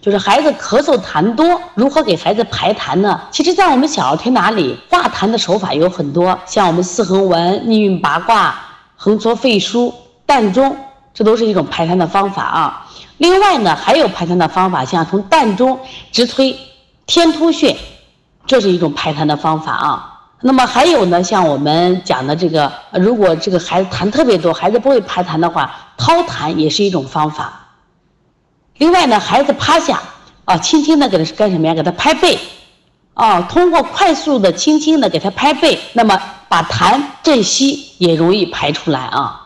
就是孩子咳嗽痰多，如何给孩子排痰呢？其实，在我们小儿推拿里，化痰的手法有很多，像我们四横纹、逆运八卦、横搓肺腧、膻中，这都是一种排痰的方法啊。另外呢，还有排痰的方法，像从膻中直推天突穴，这是一种排痰的方法啊。那么还有呢，像我们讲的这个，如果这个孩子痰特别多，孩子不会排痰的话，掏痰也是一种方法。另外呢，孩子趴下啊，轻轻的给他干什么呀？给他拍背，啊，通过快速的、轻轻的给他拍背，那么把痰、正息也容易排出来啊。